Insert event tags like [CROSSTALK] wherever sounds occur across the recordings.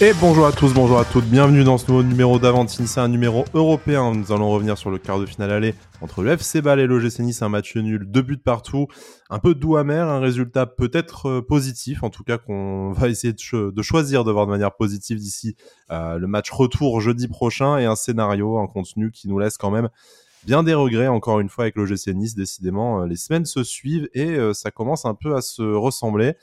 Et bonjour à tous, bonjour à toutes, bienvenue dans ce nouveau numéro d'Avantine, c'est un numéro européen. Nous allons revenir sur le quart de finale aller entre le FC Ball et l'OGC Nice, un match nul, deux buts partout, un peu doux amer, un résultat peut-être euh, positif, en tout cas qu'on [LAUGHS] va essayer de, choisir de voir de manière positive d'ici euh, le match retour jeudi prochain et un scénario, un contenu qui nous laisse quand même bien des regrets encore une fois avec l'OGC Nice. Décidément, euh, les semaines se suivent et ça commence un peu à se ressembler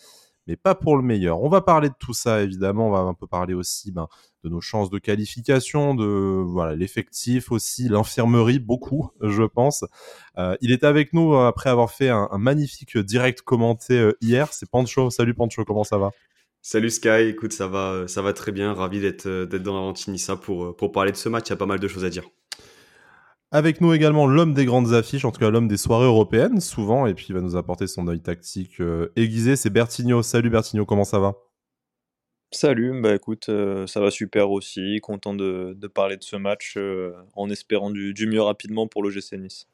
mais pas pour le meilleur. On va parler de tout ça, évidemment. On va un peu parler aussi ben, de nos chances de qualification, de voilà l'effectif aussi, l'infirmerie, beaucoup, [LAUGHS] je pense. Euh, il est avec nous euh, après avoir fait un, magnifique direct commenté euh, hier. C'est Pancho. Salut Pancho, comment ça va? Salut Sky, écoute, ça va, ça va très bien. Ravi d'être dans Aventinissa pour pour parler de ce match. Il y a pas mal de choses à dire. Avec nous également l'homme des grandes affiches, en tout cas l'homme des soirées européennes, souvent, et puis il va nous apporter son œil tactique euh, aiguisé, c'est Bertigno. Salut Bertigno, comment ça va? Salut, bah écoute, euh, ça va super aussi, content de, parler de ce match euh, en espérant du, du, mieux rapidement pour le GC Nice.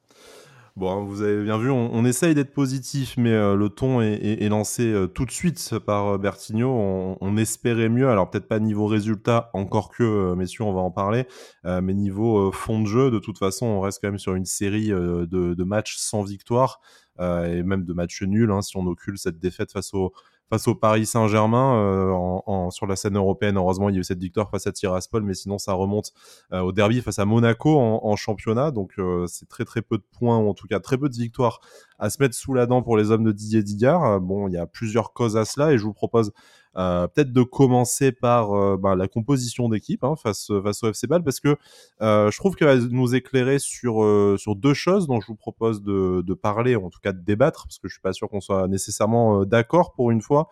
Bon, hein, vous avez bien vu, on, essaye d'être positif, mais euh, le ton est, lancé euh, tout de suite par euh. On, espérait mieux, alors peut-être pas niveau résultat, encore que, messieurs, on va en parler, mais niveau fond de jeu, de toute façon, on reste quand même sur une série de, matchs sans victoire, et même de matchs nuls, hein, si on occulte cette défaite face au face au Paris Saint-Germain euh, sur la scène européenne. Heureusement, il y a eu cette victoire face à Tiraspol, mais sinon ça remonte euh, au derby face à Monaco en, championnat. Donc euh, c'est très très peu de points, ou en tout cas très peu de victoires à se mettre sous la dent pour les hommes de Didier Digard. Bon, il y a plusieurs causes à cela et je vous propose euh, peut-être de commencer par euh, bah, la composition d'équipe hein, face, face au FC Ball parce que euh, je trouve qu'elle va nous éclairer sur, sur deux choses dont je vous propose de, de parler, en tout cas de débattre, parce que je suis pas sûr qu'on soit nécessairement d'accord pour une fois.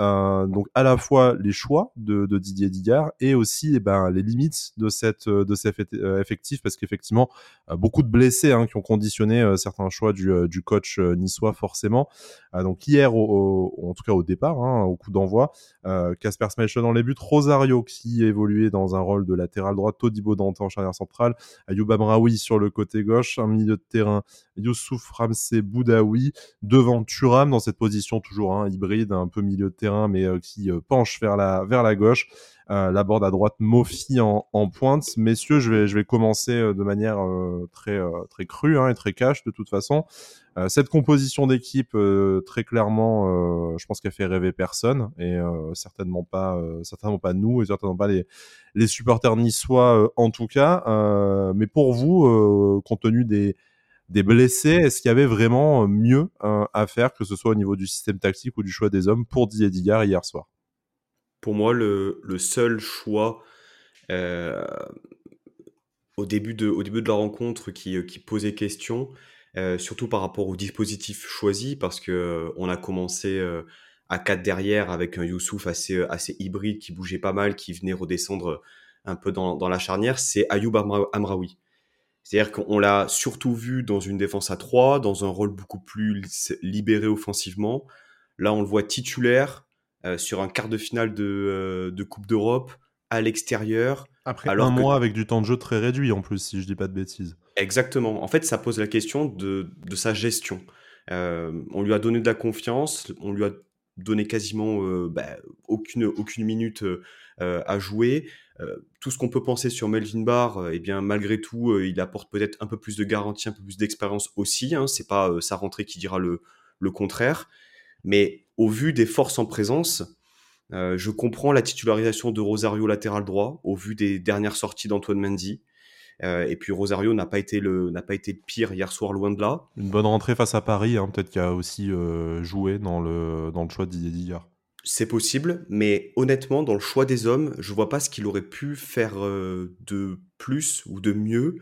Euh, donc à la fois les choix de, Didier Digard et aussi eh ben, les limites de, de cet euh, effectif parce qu'effectivement euh, beaucoup de blessés hein, qui ont conditionné certains choix du, coach niçois forcément. donc hier, en tout cas au départ, hein, au coup d'envoi, Casper Schmeichel dans les buts, Rosario qui évoluait dans un rôle de latéral droit, Todibo Dante en charnière centrale, Ayoub Amraoui sur le côté gauche, un milieu de terrain, Youssouf Ramsey Boudaoui, devant Turam dans cette position toujours hein, hybride, un peu milieu de terrain mais euh, qui euh, penche vers la, vers la gauche. Euh, la borde à droite, Mofi en, en, pointe. Messieurs, je vais, je vais commencer de manière très, très crue hein, et très cash de toute façon. cette composition d'équipe, très clairement, je pense qu'elle fait rêver personne et certainement pas, certainement pas nous et certainement pas les, les supporters niçois en tout cas. mais pour vous, compte tenu des, des blessés, est-ce qu'il y avait vraiment euh, mieux euh, à faire, que ce soit au niveau du système tactique ou du choix des hommes pour Didier hier soir? Pour moi, le, seul choix euh, au, début de, la rencontre qui, posait question, surtout par rapport au dispositif choisi, parce que on a commencé à 4 derrière avec un Youssouf assez, hybride qui bougeait pas mal, qui venait redescendre un peu dans la charnière, c'est Ayoub Amraoui. C'est-à-dire qu'on l'a surtout vu dans une défense à 3, dans un rôle beaucoup plus libéré offensivement. Là, on le voit titulaire euh, sur un quart de finale de, euh, de Coupe d'Europe à l'extérieur. Après un mois avec du temps de jeu très réduit en plus, si je dis pas de bêtises. Exactement. En fait, ça pose la question de, de sa gestion. Euh, on lui a donné de la confiance, on lui a donné quasiment bah, aucune, aucune minute à jouer. Euh, tout ce qu'on peut penser sur Melvin Barr, euh, eh bien malgré tout, euh, il apporte peut-être un peu plus de garantie, un peu plus d'expérience aussi. Hein, c'est pas sa rentrée qui dira le, contraire. Mais au vu des forces en présence, je comprends la titularisation de Rosario latéral droit au vu des dernières sorties d'Antoine Mendy. et puis Rosario n'a pas été le n'a pas été le pire hier soir loin de là. Une bonne rentrée face à Paris, hein, peut-être qu'il a aussi joué dans le dans le choix de Didier c'est possible, mais honnêtement, dans le choix des hommes, je vois pas ce qu'il aurait pu faire euh, de plus ou de mieux.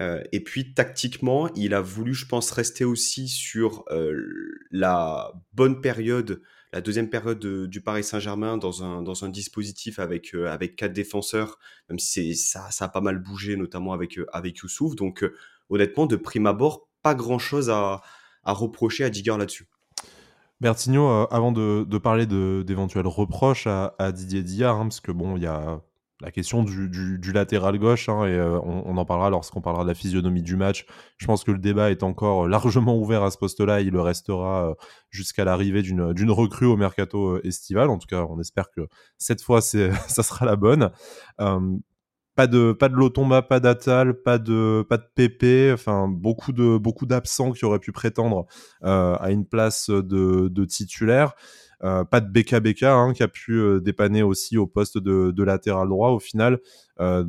Euh, et puis tactiquement, il a voulu, je pense, rester aussi sur euh, la bonne période, la deuxième période du Paris Saint-Germain dans un, dispositif avec, avec quatre défenseurs, même si ça, ça a pas mal bougé, notamment avec, avec Youssouf. Donc honnêtement, de prime abord, pas grand-chose à, à reprocher à Digger là-dessus. Bertigno, euh, avant de, parler d'éventuels reproches à, Didier Diard, hein, parce que bon, il y a la question du, latéral gauche, hein, et euh, on, en parlera lorsqu'on parlera de la physionomie du match. Je pense que le débat est encore largement ouvert à ce poste-là. Il le restera euh, jusqu'à l'arrivée d'une recrue au mercato euh, estival. En tout cas, on espère que cette fois, [LAUGHS] ça sera la bonne. Pas de pas de Lotomba, pas d'Atal, pas de pas de PP, enfin beaucoup de beaucoup d'absents qui auraient pu prétendre à une place de, de titulaire. Euh, pas de BKBK hein, qui a pu euh, dépanner aussi au poste de, latéral droit. Au final, euh,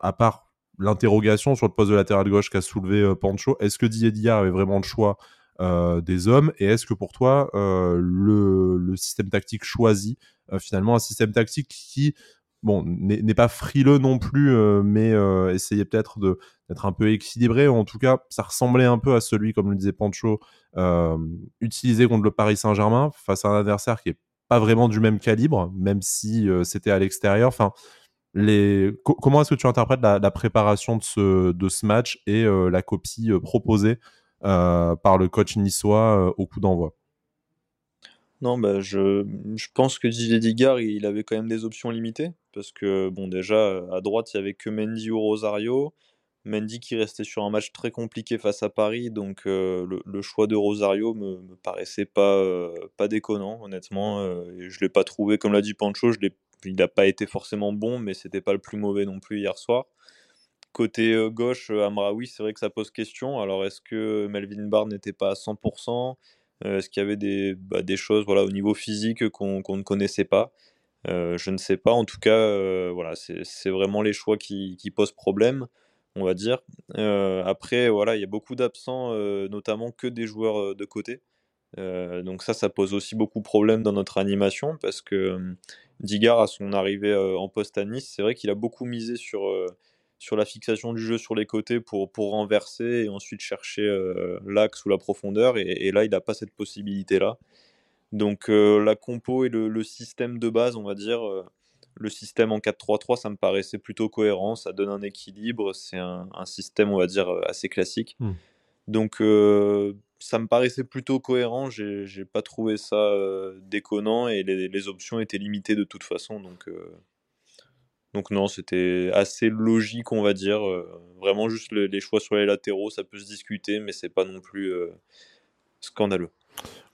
à part l'interrogation sur le poste de latéral gauche qu'a soulevé Pancho, est-ce que Didier avait vraiment le choix des hommes? Et est-ce que pour toi le, système tactique choisi finalement un système tactique qui bon, n'est pas frileux non plus, mais essayait peut-être d'être un peu équilibré. En tout cas, ça ressemblait un peu à celui, comme le disait Pancho, utilisé contre le Paris Saint-Germain face à un adversaire qui est pas vraiment du même calibre, même si c'était à l'extérieur. Enfin, comment est-ce que tu interprètes la, préparation de ce match et la copie proposée par le coach niçois au coup d'envoi? Non, bah, je, je pense que Didier Digard, il avait quand même des options limitées. Parce que, bon, déjà, à droite, il y avait que Mendy ou Rosario. Mendy qui restait sur un match très compliqué face à Paris, donc euh, le, choix de Rosario me, me paraissait pas, euh, pas déconnant, honnêtement. Euh, et je l'ai pas trouvé, comme l'a dit Pancho, il n'a pas été forcément bon, mais c'était pas le plus mauvais non plus hier soir. Côté gauche, Amraoui, c'est vrai que ça pose question. Alors, est-ce que Melvin Barr n'était pas à 100% euh, est-ce qu'il y avait des, bah, des choses voilà, au niveau physique qu'on ne connaissait pas? Euh, Je ne sais pas. En tout cas, euh, voilà, c'est vraiment les choix qui, qui, posent problème, on va dire. après, voilà, il y a beaucoup d'absents, notamment que des joueurs de côté. donc ça, ça pose aussi beaucoup de problèmes dans notre animation parce que Digard, à son arrivée en poste à Nice, c'est vrai qu'il a beaucoup misé sur sur la fixation du jeu sur les côtés pour, pour renverser et ensuite chercher euh, l'axe ou la profondeur. Et, là, il n'a pas cette possibilité-là. Donc euh, la compo et le, système de base, on va dire, euh, le système en 4-3-3, ça me paraissait plutôt cohérent, ça donne un équilibre, c'est un, système, on va dire, assez classique. Hmm. Donc ça me paraissait plutôt cohérent, j'ai pas trouvé ça déconnant et les, les, options étaient limitées de toute façon. Donc donc non, c'était assez logique, on va dire. Euh, vraiment juste les choix sur les latéraux, ça peut se discuter, mais c'est pas non plus euh, scandaleux.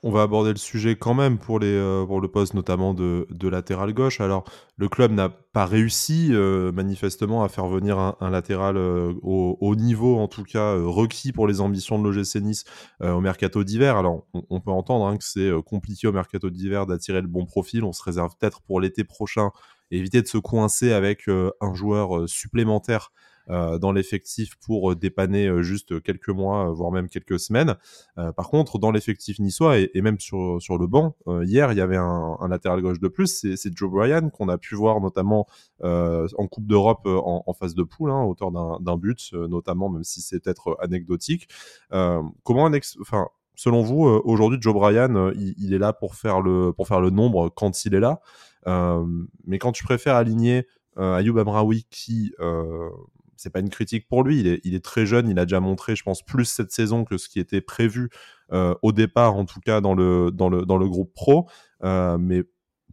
On va aborder le sujet quand même pour, euh, le poste notamment de, latéral gauche. Alors, le club n'a pas réussi manifestement à faire venir un, latéral au, au, niveau, en tout cas, requis pour les ambitions de l'OGC Nice au mercato d'hiver. Alors, on, peut entendre hein, que c'est compliqué au mercato d'hiver d'attirer le bon profil. On se réserve peut-être pour l'été prochain éviter de se coincer avec euh, un joueur euh, supplémentaire euh, dans l'effectif pour dépanner juste quelques mois, voire même quelques semaines. par contre, dans l'effectif niçois et, même sur, sur le banc, hier, il y avait un, latéral gauche de plus, c'est Joe Bryan, qu'on a pu voir notamment en Coupe d'Europe en, phase de poule, hein, auteur d'un but, notamment, même si c'est peut-être anecdotique. comment enfin, selon vous, aujourd'hui, Joe Bryan, il, il, est là pour faire, le, pour faire le nombre quand il est là? Euh, mais quand tu préfères aligner euh, Ayoub Amraoui qui euh, c'est pas une critique pour lui. Il est, très jeune. Il a déjà montré, je pense, plus cette saison que ce qui était prévu au départ, en tout cas dans le, dans le, dans le groupe pro. mais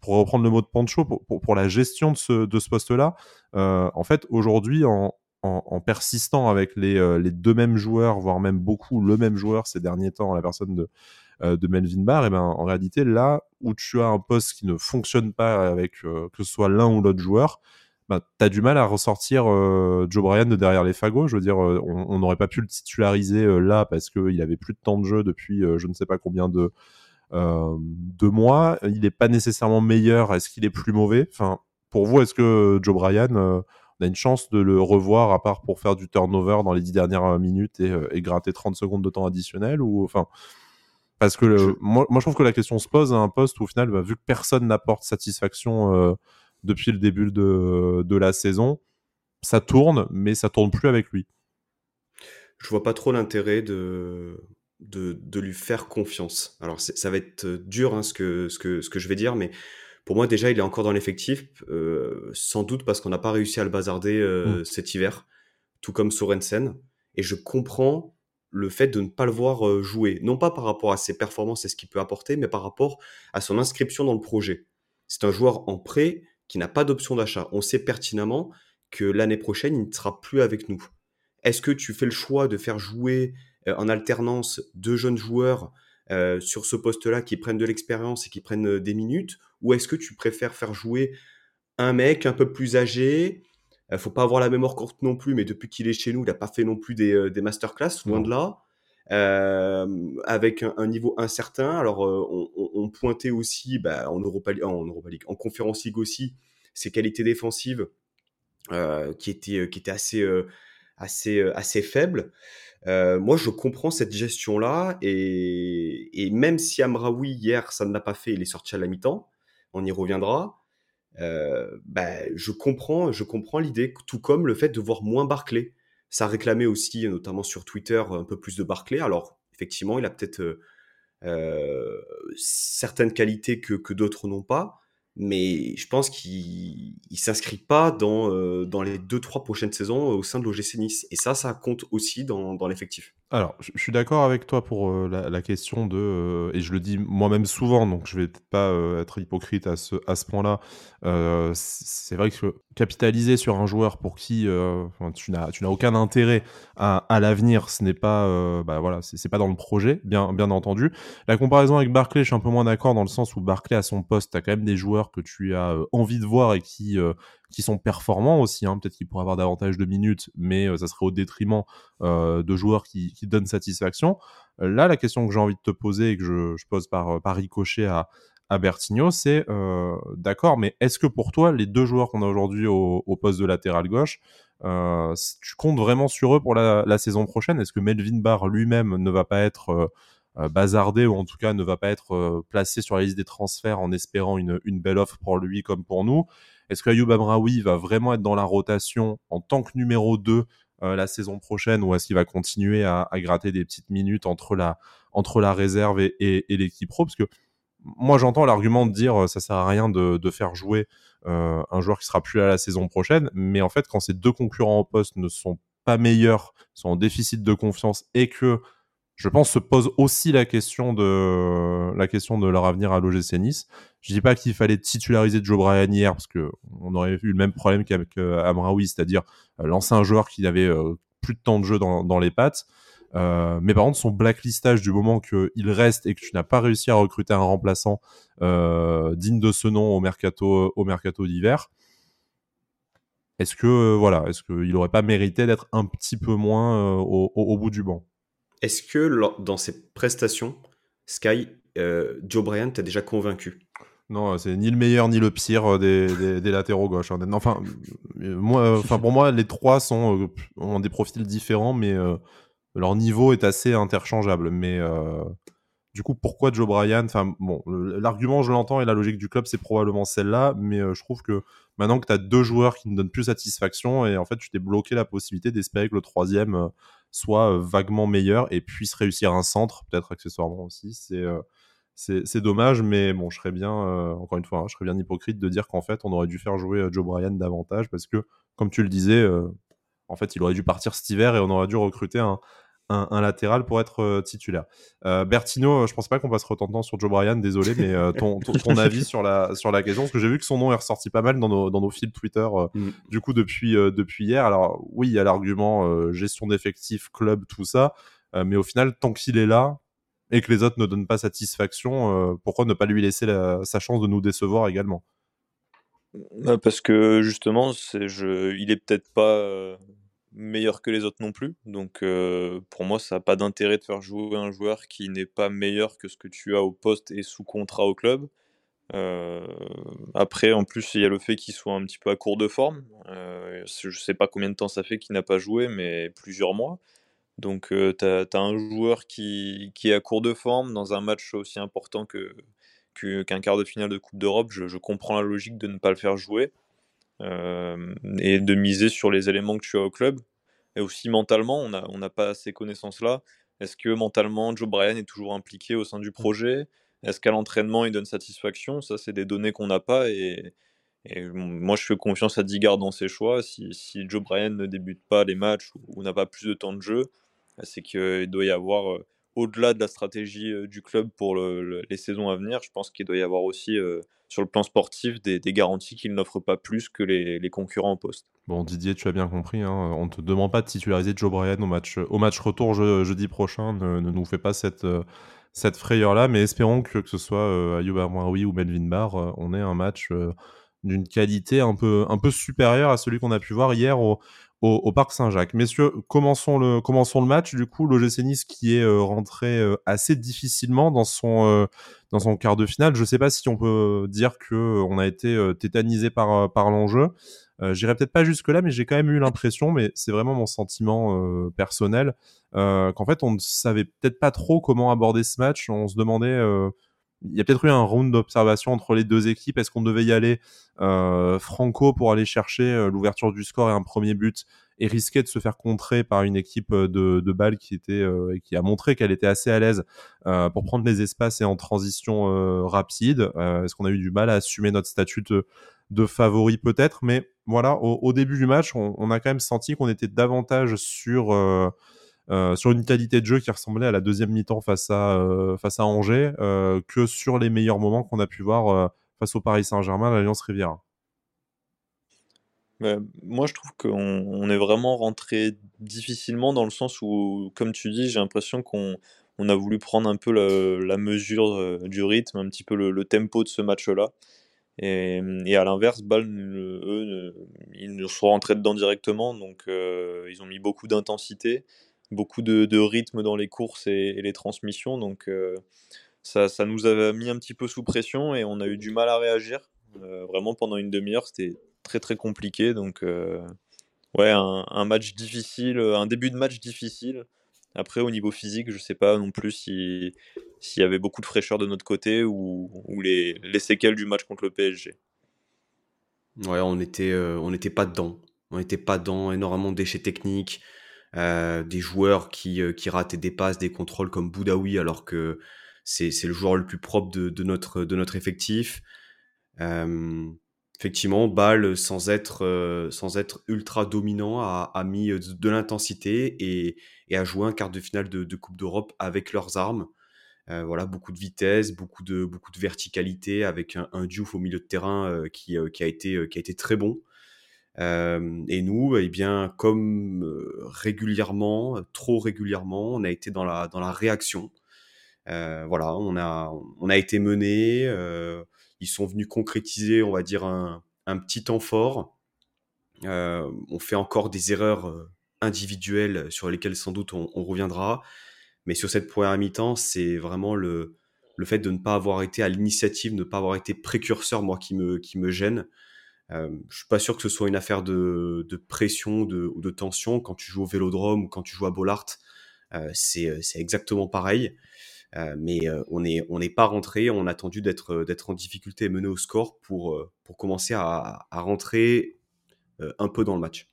pour reprendre le mot de Pancho, pour, la gestion de ce, de ce poste-là, en fait, aujourd'hui, en, en, persistant avec les, les, deux mêmes joueurs, voire même beaucoup le même joueur ces derniers temps, la personne de, euh, de Melvin Barr, et ben en réalité là où tu as un poste qui ne fonctionne pas avec euh, que ce soit l'un ou l'autre joueur, ben, tu as du mal à ressortir euh, Joe Bryan de derrière les fagots. Je veux dire, on n'aurait pas pu le titulariser là parce qu'il avait plus de temps de jeu depuis je ne sais pas combien de, de mois. Il n'est pas nécessairement meilleur. Est-ce qu'il est plus mauvais? Enfin, Pour vous, est-ce que Joe Bryan, on a une chance de le revoir à part pour faire du turnover dans les dix dernières minutes et, et gratter 30 secondes de temps additionnel ou enfin parce que moi, moi, je trouve que la question se pose à un poste où, au final, bah, vu que personne n'apporte satisfaction euh, depuis le début de, de, la saison, ça tourne, mais ça tourne plus avec lui. Je vois pas trop l'intérêt de, de, de, lui faire confiance. Alors, ça va être dur hein, ce, que, ce, que, ce que je vais dire, mais pour moi, déjà, il est encore dans l'effectif, euh, sans doute parce qu'on n'a pas réussi à le bazarder euh, mmh. cet hiver, tout comme Sorensen. Et je comprends le fait de ne pas le voir jouer, non pas par rapport à ses performances et ce qu'il peut apporter, mais par rapport à son inscription dans le projet. C'est un joueur en prêt qui n'a pas d'option d'achat. On sait pertinemment que l'année prochaine, il ne sera plus avec nous. Est-ce que tu fais le choix de faire jouer en alternance deux jeunes joueurs sur ce poste-là qui prennent de l'expérience et qui prennent des minutes? Ou est-ce que tu préfères faire jouer un mec un peu plus âgé Il faut pas avoir la mémoire courte non plus, mais depuis qu'il est chez nous, il n'a pas fait non plus des, des masterclass, loin de là. avec un, niveau incertain. Alors, on, pointait aussi bah, en, Europa, en Europa League, en Conférence League aussi, ses qualités défensives qui étaient, qui étaient assez, assez, assez faibles. Euh, moi, je comprends cette gestion-là, et, même si Amraoui, hier, ça ne l'a pas fait, il est sorti à la mi-temps, on y reviendra, euh, bah, je comprends, je comprends l'idée, tout comme le fait de voir moins Barclay. Ça réclamait aussi, notamment sur Twitter, un peu plus de Barclay. Alors, effectivement, il a peut-être euh, certaines qualités que d'autres n'ont pas, mais je pense qu'il ne s'inscrit pas dans, euh, dans les deux, trois prochaines saisons au sein de l'OGC Nice. Et ça, ça compte aussi dans, dans l'effectif. Alors, je, suis d'accord avec toi pour euh, la, question de, euh, et je le dis moi-même souvent, donc je vais peut-être pas être hypocrite à ce, à ce point-là. c'est vrai que capitaliser sur un joueur pour qui tu n'as tu n'as aucun intérêt à, à l'avenir, ce n'est pas, bah voilà, c'est pas dans le projet, bien, bien entendu. La comparaison avec Barclay, je suis un peu moins d'accord dans le sens où Barclay à son poste, tu as quand même des joueurs que tu as euh, envie de voir et qui, euh, qui sont performants aussi. Hein. Peut-être qu'ils pourraient avoir davantage de minutes, mais euh, ça serait au détriment de joueurs qui, qui donnent satisfaction. là, la question que j'ai envie de te poser et que je, je pose par, par ricochet à, à Bertigno, c'est d'accord, mais est-ce que pour toi, les deux joueurs qu'on a aujourd'hui au, poste de latéral gauche, tu comptes vraiment sur eux pour la, saison prochaine? Est-ce que Melvin Barr lui-même ne va pas être euh, bazardé ou en tout cas ne va pas être euh, placé sur la liste des transferts en espérant une, une belle offre pour lui comme pour nous? Est-ce que Ayoub Amraoui va vraiment être dans la rotation en tant que numéro 2 euh, la saison prochaine ou est-ce qu'il va continuer à, à, gratter des petites minutes entre la, entre la réserve et, et, et l'équipe pro? Parce que moi j'entends l'argument de dire ça sert à rien de, faire jouer euh, un joueur qui sera plus là la saison prochaine, mais en fait quand ces deux concurrents au poste ne sont pas meilleurs, sont en déficit de confiance et que je pense, se pose aussi la question de, leur avenir à l'OGC Nice. Je dis pas qu'il fallait titulariser Joe Bryan hier, parce que on aurait eu le même problème qu'avec euh, c'est-à-dire euh, lancer un joueur qui avait euh, plus de temps de jeu dans les pattes. Euh, mais par contre, son blacklistage du moment qu'il reste et que tu n'as pas réussi à recruter un remplaçant euh, digne de ce nom au mercato, au mercato d'hiver, est-ce que voilà, est-ce qu'il aurait pas mérité d'être un petit peu moins au, au, au bout du banc? Est-ce que dans ses prestations, Sky, euh, Joe Bryant t'a déjà convaincu? Non, c'est ni le meilleur ni le pire euh, des, [LAUGHS] des, latéraux gauche. Hein. Enfin, euh, moi, enfin pour moi, les trois sont ont des profils différents, mais leur niveau est assez interchangeable. Mais du coup, pourquoi Joe Bryan? Enfin, bon, l'argument, je l'entends et la logique du club, c'est probablement celle-là, mais je trouve que maintenant que tu as deux joueurs qui ne donnent plus satisfaction, et en fait, tu t'es bloqué la possibilité d'espérer que le troisième soit euh, vaguement meilleur et puisse réussir un centre, peut-être accessoirement aussi. C'est euh, c'est dommage, mais bon, je serais bien, euh, encore une fois, hein, je serais bien hypocrite de dire qu'en fait, on aurait dû faire jouer Joe Bryan davantage parce que, comme tu le disais, en fait, il aurait dû partir cet hiver et on aurait dû recruter un, un, latéral pour être euh, titulaire. Euh, Bertino, je pense pas qu'on passera autant de temps sur Joe Bryan, désolé, mais euh, ton, ton, [LAUGHS] avis sur la, sur la question, parce que j'ai vu que son nom est ressorti pas mal dans nos, dans nos fils Twitter, mm. du coup, depuis, depuis hier. Alors, oui, il y a l'argument gestion d'effectifs, club, tout ça, mais au final, tant qu'il est là, et que les autres ne donnent pas satisfaction, pourquoi ne pas lui laisser sa chance de nous décevoir également? Parce que justement, c'est, je, il est peut-être pas meilleur que les autres non plus. Donc euh, pour moi, ça n'a pas d'intérêt de faire jouer un joueur qui n'est pas meilleur que ce que tu as au poste et sous contrat au club. Euh, après, en plus, il y a le fait qu'il soit un petit peu à court de forme. Euh, je ne sais pas combien de temps ça fait qu'il n'a pas joué, mais plusieurs mois. Donc tu as, un joueur qui, qui, est à court de forme dans un match aussi important que, qu'un quart de finale de Coupe d'Europe. Je, je, comprends la logique de ne pas le faire jouer. Euh, et de miser sur les éléments que tu as au club. Et aussi mentalement, on n'a on pas ces connaissances-là. Est-ce que mentalement, Joe Bryan est toujours impliqué au sein du projet? Est-ce qu'à l'entraînement, il donne satisfaction? Ça, c'est des données qu'on n'a pas. Et, moi, je fais confiance à Digard dans ses choix. Si, si Joe Bryan ne débute pas les matchs ou, n'a pas plus de temps de jeu, c'est qu'il doit y avoir euh, au-delà de la stratégie du club pour les saisons à venir, je pense qu'il doit y avoir aussi sur le plan sportif des, garanties qu'il n'offre pas plus que les, concurrents au poste. Bon, Didier, tu as bien compris, hein, on ne te demande pas de titulariser Joe Bryan au match, retour jeudi prochain. Ne, nous fais pas cette, frayeur-là, mais espérons que, que ce soit euh, Ayoub ou Melvin Barr, on ait un match d'une qualité un peu, un peu supérieure à celui qu'on a pu voir hier au, au, Parc Saint-Jacques. Messieurs, commençons le, commençons le match. Du coup, l'OGC Nice qui est rentré assez difficilement dans son, dans son quart de finale. Je ne sais pas si on peut dire qu'on a été tétanisé par, par l'enjeu. Euh, J'irai peut-être pas jusque-là, mais j'ai quand même eu l'impression, mais c'est vraiment mon sentiment euh, personnel, euh, qu'en fait, on ne savait peut-être pas trop comment aborder ce match. On se demandait, euh, il y a peut-être eu un round d'observation entre les deux équipes. Est-ce qu'on devait y aller euh, franco pour aller chercher l'ouverture du score et un premier but et risquer de se faire contrer par une équipe de, de balles qui était qui a montré qu'elle était assez à l'aise pour prendre les espaces et en transition rapide. Est-ce qu'on a eu du mal à assumer notre statut de, de favori peut-être, mais voilà, au, début du match, on, a quand même senti qu'on était davantage sur, euh, euh, sur une qualité de jeu qui ressemblait à la deuxième mi-temps face à, euh, face à Angers que sur les meilleurs moments qu'on a pu voir face au Paris Saint-Germain, l'Alliance Riviera. moi, je trouve qu'on est vraiment rentré difficilement dans le sens où, comme tu dis, j'ai l'impression qu'on a voulu prendre un peu la, mesure du rythme, un petit peu le tempo de ce match-là. Et, à l'inverse, Bâle, eux, ils nous sont rentrés dedans directement, donc euh, ils ont mis beaucoup d'intensité, beaucoup de, rythme dans les courses et, les transmissions, donc euh, ça, ça, nous a mis un petit peu sous pression et on a eu du mal à réagir. Euh, vraiment, pendant une demi-heure, c'était très très compliqué, donc ouais, un, match difficile, un début de match difficile. Après, au niveau physique, je sais pas non plus s'il y avait beaucoup de fraîcheur de notre côté ou, les, les, séquelles du match contre le PSG. Ouais, on était, euh, on n'était pas dedans. On n'était pas dedans. Énormément de déchets techniques, euh, des joueurs qui, euh, qui rataient des passes, des contrôles comme Boudaoui, alors que c'est le joueur le plus propre de, de, notre, de notre effectif. effectivement, Bâle, sans être, sans être ultra dominant, a, a mis de l'intensité et, et à jouer un quart de finale de, Coupe d'Europe avec leurs armes. Euh, voilà, beaucoup de vitesse, beaucoup de, beaucoup de verticalité, avec un, un Diouf au milieu de terrain euh, qui, euh, qui, a été, qui a été très bon. Et nous, eh bien, comme régulièrement, trop régulièrement, on a été dans la, dans la réaction. voilà, on a, on a été menés. ils sont venus concrétiser, on va dire, un, un petit temps fort. on fait encore des erreurs individuels sur lesquels sans doute on, reviendra. Mais sur cette première mi-temps, c'est vraiment le, le fait de ne pas avoir été à l'initiative, de ne pas avoir été précurseur, moi, qui me, qui me gêne. Euh, je suis pas sûr que ce soit une affaire de, pression ou de tension. Quand tu joues au Vélodrome ou quand tu joues à Bollard, euh, c'est exactement pareil. Euh, mais euh, on n'est pas rentré, on a attendu d'être en difficulté et mené au score pour, euh, commencer à rentrer un peu dans le match.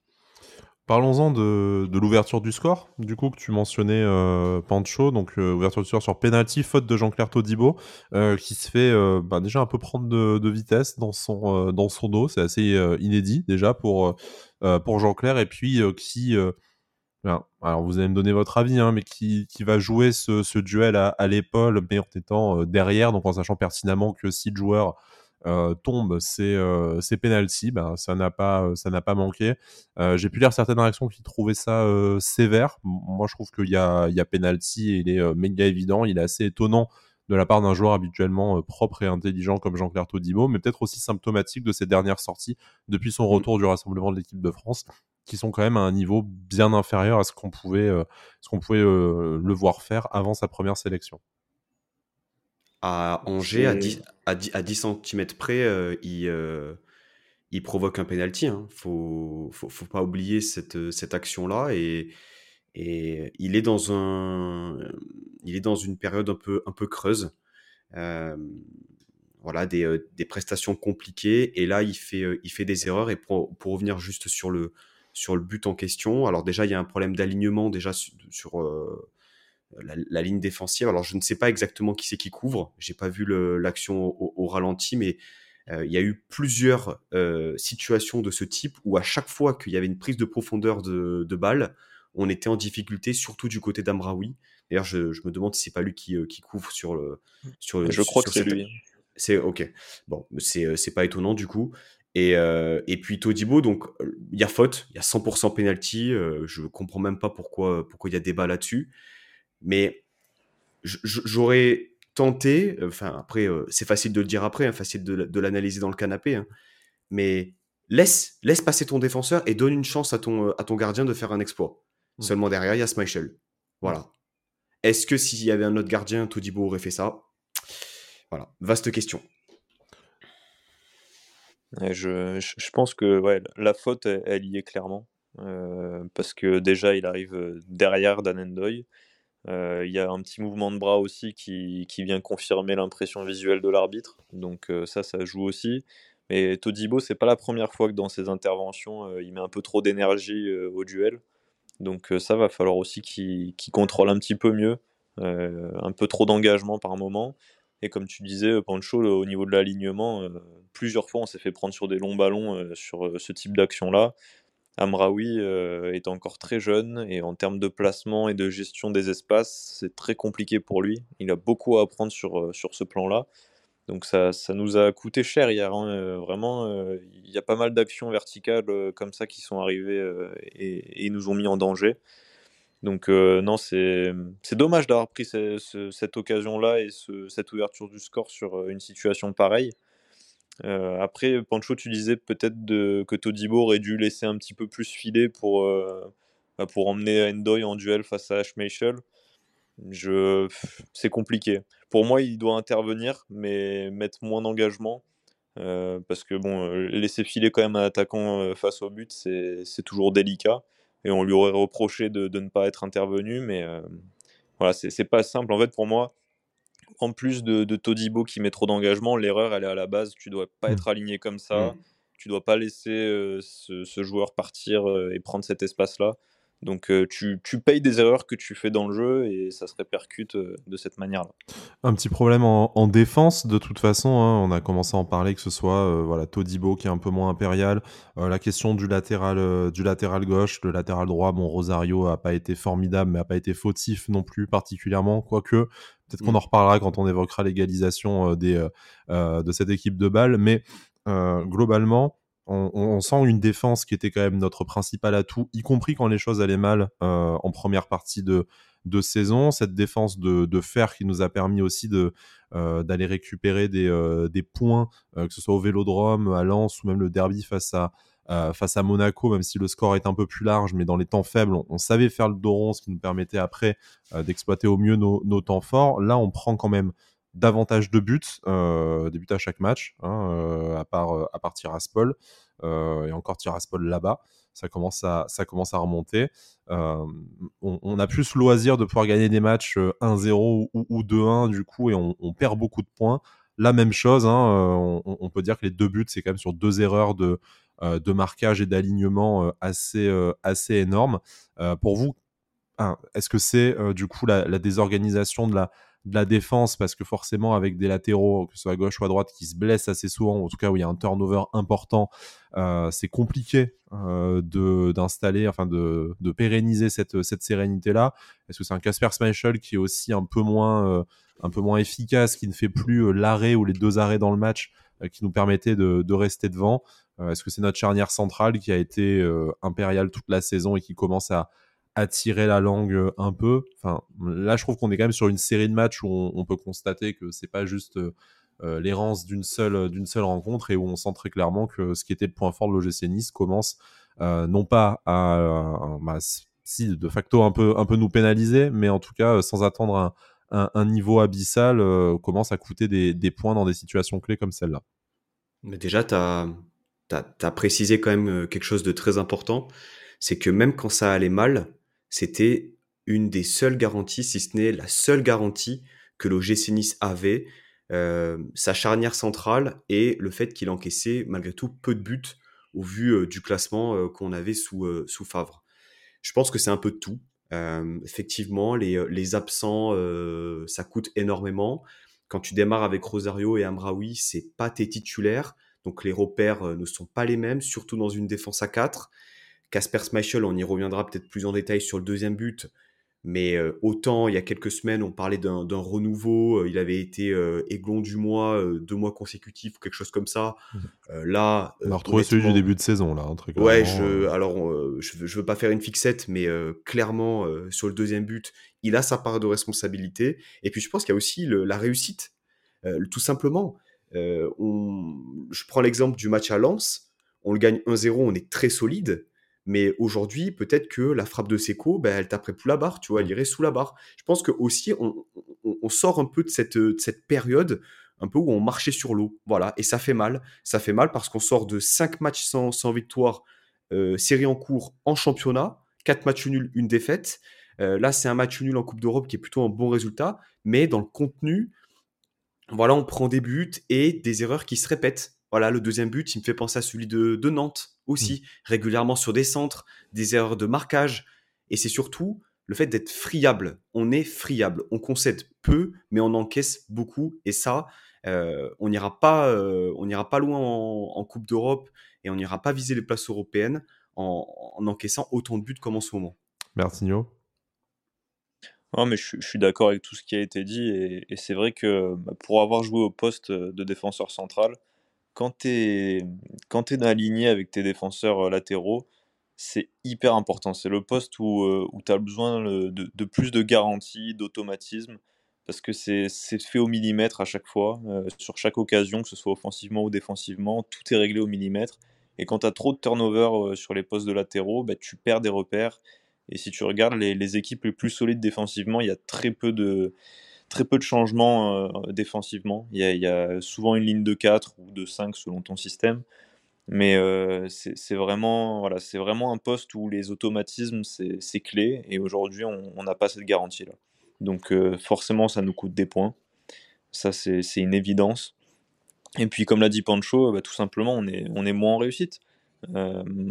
Parlons-en de, l'ouverture du score, du coup, que tu mentionnais, euh, Pancho, donc euh, ouverture du score sur penalty, faute de Jean-Claire Todibo, euh, qui se fait bah, déjà un peu prendre de, vitesse dans son, dos, c'est assez inédit déjà pour, Jean-Claire, et puis qui, alors vous allez me donner votre avis, hein, mais qui, va jouer ce, duel à, à l'épaule, mais en étant derrière, donc en sachant pertinemment que si le joueur euh, tombe, c'est euh, penalty, ben, ça n'a pas, euh, ça n'a pas manqué. Euh, j'ai pu lire certaines réactions qui trouvaient ça sévère. Moi, je trouve qu'il y a, il y a penalty et il est méga évident. Il est assez étonnant de la part d'un joueur habituellement propre et intelligent comme Jean-Claire Todibo, mais peut-être aussi symptomatique de ses dernières sorties depuis son retour du rassemblement de l'équipe de France, qui sont quand même à un niveau bien inférieur à ce qu'on pouvait, ce qu'on pouvait le voir faire avant sa première sélection à Angers, à 10, à 10, cm près, euh, il, euh, il, provoque un penalty. Hein. Faut, faut, pas oublier cette, cette action-là. Et, et il, est dans un, il est dans une période un peu, un peu creuse. Euh, voilà, des, des, prestations compliquées. Et là, il fait, il fait des erreurs. Et pour, pour revenir juste sur le, sur le but en question, alors déjà, il y a un problème d'alignement déjà sur, sur la, ligne défensive. Alors je ne sais pas exactement qui c'est qui couvre. J'ai pas vu l'action au, ralenti, mais euh, il y a eu plusieurs euh, situations de ce type où à chaque fois qu'il y avait une prise de profondeur de, de balle, on était en difficulté, surtout du côté d'Amraoui. D'ailleurs, je, me demande si c'est pas lui qui, qui couvre sur le. Sur je crois que c'est lui. C'est ok. Bon, c'est pas étonnant du coup. Et, et puis Todibo, donc il y a faute, il y a 100% penalty. je comprends même pas pourquoi pourquoi il y a débat là-dessus. Mais j'aurais tenté, enfin après c'est facile de le dire après, hein, facile de, l'analyser dans le canapé, hein, mais laisse, laisse passer ton défenseur et donne une chance à ton, à ton gardien de faire un exploit. Mmh. Seulement derrière, il y a Smichel. Voilà. Est-ce que s'il y avait un autre gardien, Todibo aurait fait ça? Voilà, vaste question. je, je, pense que ouais, la faute, elle, y est clairement. parce que déjà, il arrive derrière Danendoy. Euh, il y a un petit mouvement de bras aussi qui, qui vient confirmer l'impression visuelle de l'arbitre. Donc ça, ça joue aussi. Mais Todibo, c'est pas la première fois que dans ses interventions, il met un peu trop d'énergie au duel. Donc ça va falloir aussi qu'il contrôle un petit peu mieux. un peu trop d'engagement par moment. Et comme tu disais, Pancho, au niveau de l'alignement, plusieurs fois on s'est fait prendre sur des longs ballons sur ce type d'action-là. Amraoui est encore très jeune et en termes de placement et de gestion des espaces, c'est très compliqué pour lui. Il a beaucoup à apprendre sur, sur ce plan-là. Donc ça, ça, nous a coûté cher hier. Hein. vraiment, il y a pas mal d'actions verticales comme ça qui sont arrivées et, nous ont mis en danger. Donc non, c'est dommage d'avoir pris cette occasion-là et cette ouverture du score sur une situation pareille. Euh, après, Pancho, tu disais peut-être que Todibo aurait dû laisser un petit peu plus filer pour, euh, bah, pour emmener Endoy en duel face à Schmeichel. Je... C'est compliqué. Pour moi, il doit intervenir, mais mettre moins d'engagement. Euh, parce que bon, laisser filer quand même un attaquant face au but, c'est toujours délicat. Et on lui aurait reproché de, de ne pas être intervenu, mais voilà, c'est pas simple. En fait, pour moi, en plus de, Todibo qui met trop d'engagement, l'erreur elle est à la base. Tu dois pas mmh. être aligné comme ça. Mmh. Tu dois pas laisser euh, ce, joueur partir euh, et prendre cet espace-là. Donc euh, tu, payes des erreurs que tu fais dans le jeu et ça se répercute de cette manière-là. Un petit problème en, défense, de toute façon, hein, on a commencé à en parler, que ce soit voilà, Todibo qui est un peu moins impérial, la question du latéral, du latéral gauche, le latéral droit, bon Rosario a pas été formidable mais a pas été fautif non plus particulièrement, quoique Peut-être qu'on mm. en reparlera quand on évoquera l'égalisation euh, des, euh, euh, de cette équipe de balle. Mais globalement, on, sent une défense qui était quand même notre principal atout, y compris quand les choses allaient mal en première partie de, saison. Cette défense de, fer qui nous a permis aussi de d'aller récupérer des, des points, que ce soit au Vélodrome, à Lens ou même le derby face à euh, Monaco, même si le score est un peu plus large, mais dans les temps faibles, on, savait faire le dos ce qui nous permettait après euh, d'exploiter au mieux nos, temps forts. Là, on prend quand même davantage de buts, euh, des buts à chaque match, hein, à part à part Tiraspol et encore Tiraspol là-bas. Ça commence à ça commence à remonter. On, a plus le loisir de pouvoir gagner des matchs 1-0 ou, 2-1 du coup et on, perd beaucoup de points. La même chose, hein, on, peut dire que les deux buts, c'est quand même sur deux erreurs de, euh, de marquage et d'alignement euh, assez, euh, assez énorme. pour vous, est-ce que c'est du coup la, désorganisation de la, de la défense parce que forcément avec des latéraux que ce soit à gauche ou à droite qui se blessent assez souvent en tout cas où il y a un turnover important c'est compliqué de d'installer enfin de, de, pérenniser cette, cette sérénité là est-ce que c'est un Casper Schmeichel qui est aussi un peu moins un peu moins efficace qui ne fait plus l'arrêt ou les deux arrêts dans le match qui nous permettait de, de rester devant euh, est-ce que c'est notre charnière centrale qui a été euh, impériale toute la saison et qui commence à, attirer la langue euh, un peu Enfin, là, je trouve qu'on est quand même sur une série de matchs où on, peut constater que c'est pas juste l'errance d'une seule d'une seule rencontre et où on sent très clairement que ce qui était le point fort de l'OGC Nice commence non pas à bah, si de facto un peu un peu nous pénaliser, mais en tout cas sans attendre un, niveau abyssal commence à coûter des, points dans des situations clés comme celle-là. Mais déjà, tu as, as, précisé quand même euh, quelque chose de très important, c'est que même quand ça allait mal, c'était une des seules garanties, si ce n'est la seule garantie que l'OGC Nice avait, euh, sa charnière centrale et le fait qu'il encaissait malgré tout peu de buts au vu euh, du classement qu'on avait sous, sous Favre. Je pense que c'est un peu de tout. effectivement, les, les absents, ça coûte énormément. Quand tu démarres avec Rosario et Amraoui, c'est pas tes titulaires. Donc les repères euh, ne sont pas les mêmes, surtout dans une défense à 4. Casper Schmeichel, on y reviendra peut-être plus en détail sur le deuxième but, Mais euh, autant il y a quelques semaines, on parlait d'un renouveau, euh, il avait été euh, aiglon du mois, deux mois consécutifs, quelque chose comme ça. Mmh. là, on a retrouvé celui du début de saison, là, hein, très Ouais, je, alors je, veux, veux pas faire une fixette, mais clairement, sur le deuxième but, il a sa part de responsabilité. Et puis je pense qu'il y a aussi la réussite. tout simplement, on, je prends l'exemple du match à Lens, on le gagne 1-0, on est très solide. Mais aujourd'hui, peut-être que la frappe de Seco, ben, elle taperait plus la barre, tu vois, elle irait sous la barre. Je pense que aussi, on, sort un peu de cette, de cette période un peu où on marchait sur l'eau. Voilà, et ça fait mal. Ça fait mal parce qu'on sort de 5 matchs sans, sans victoire, euh, série en cours en championnat, 4 matchs nuls, une défaite. Euh, là, c'est un match nul en Coupe d'Europe qui est plutôt un bon résultat, mais dans le contenu, voilà, on prend des buts et des erreurs qui se répètent. Voilà, le deuxième but, il me fait penser à celui de, de Nantes aussi, mmh. régulièrement sur des centres, des erreurs de marquage. Et c'est surtout le fait d'être friable. On est friable. On concède peu, mais on encaisse beaucoup. Et ça, euh, on n'ira pas, euh, on n'ira pas loin en, Coupe d'Europe et on n'ira pas viser les places européennes en, encaissant autant de buts comme en ce moment. Bertigno non, mais je, suis d'accord avec tout ce qui a été dit et, c'est vrai que bah, pour avoir joué au poste de défenseur central, quand tu es, quand aligné avec tes défenseurs latéraux, c'est hyper important. C'est le poste où, où tu as besoin de, plus de garantie, d'automatisme, parce que c'est fait au millimètre à chaque fois, sur chaque occasion, que ce soit offensivement ou défensivement, tout est réglé au millimètre. Et quand tu as trop de turnover sur les postes de latéraux, bah, tu perds des repères. Et si tu regardes les, les équipes les plus solides défensivement, il y a très peu de, très peu de changements euh, défensivement. Il y, a, souvent une ligne de 4 ou de 5 selon ton système. Mais euh, c'est vraiment, voilà, vraiment un poste où les automatismes, c'est clé. Et aujourd'hui, on n'a pas cette garantie-là. Donc euh, forcément, ça nous coûte des points. Ça, c'est une évidence. Et puis, comme l'a dit Pancho, bah, tout simplement, on est, on est moins en réussite.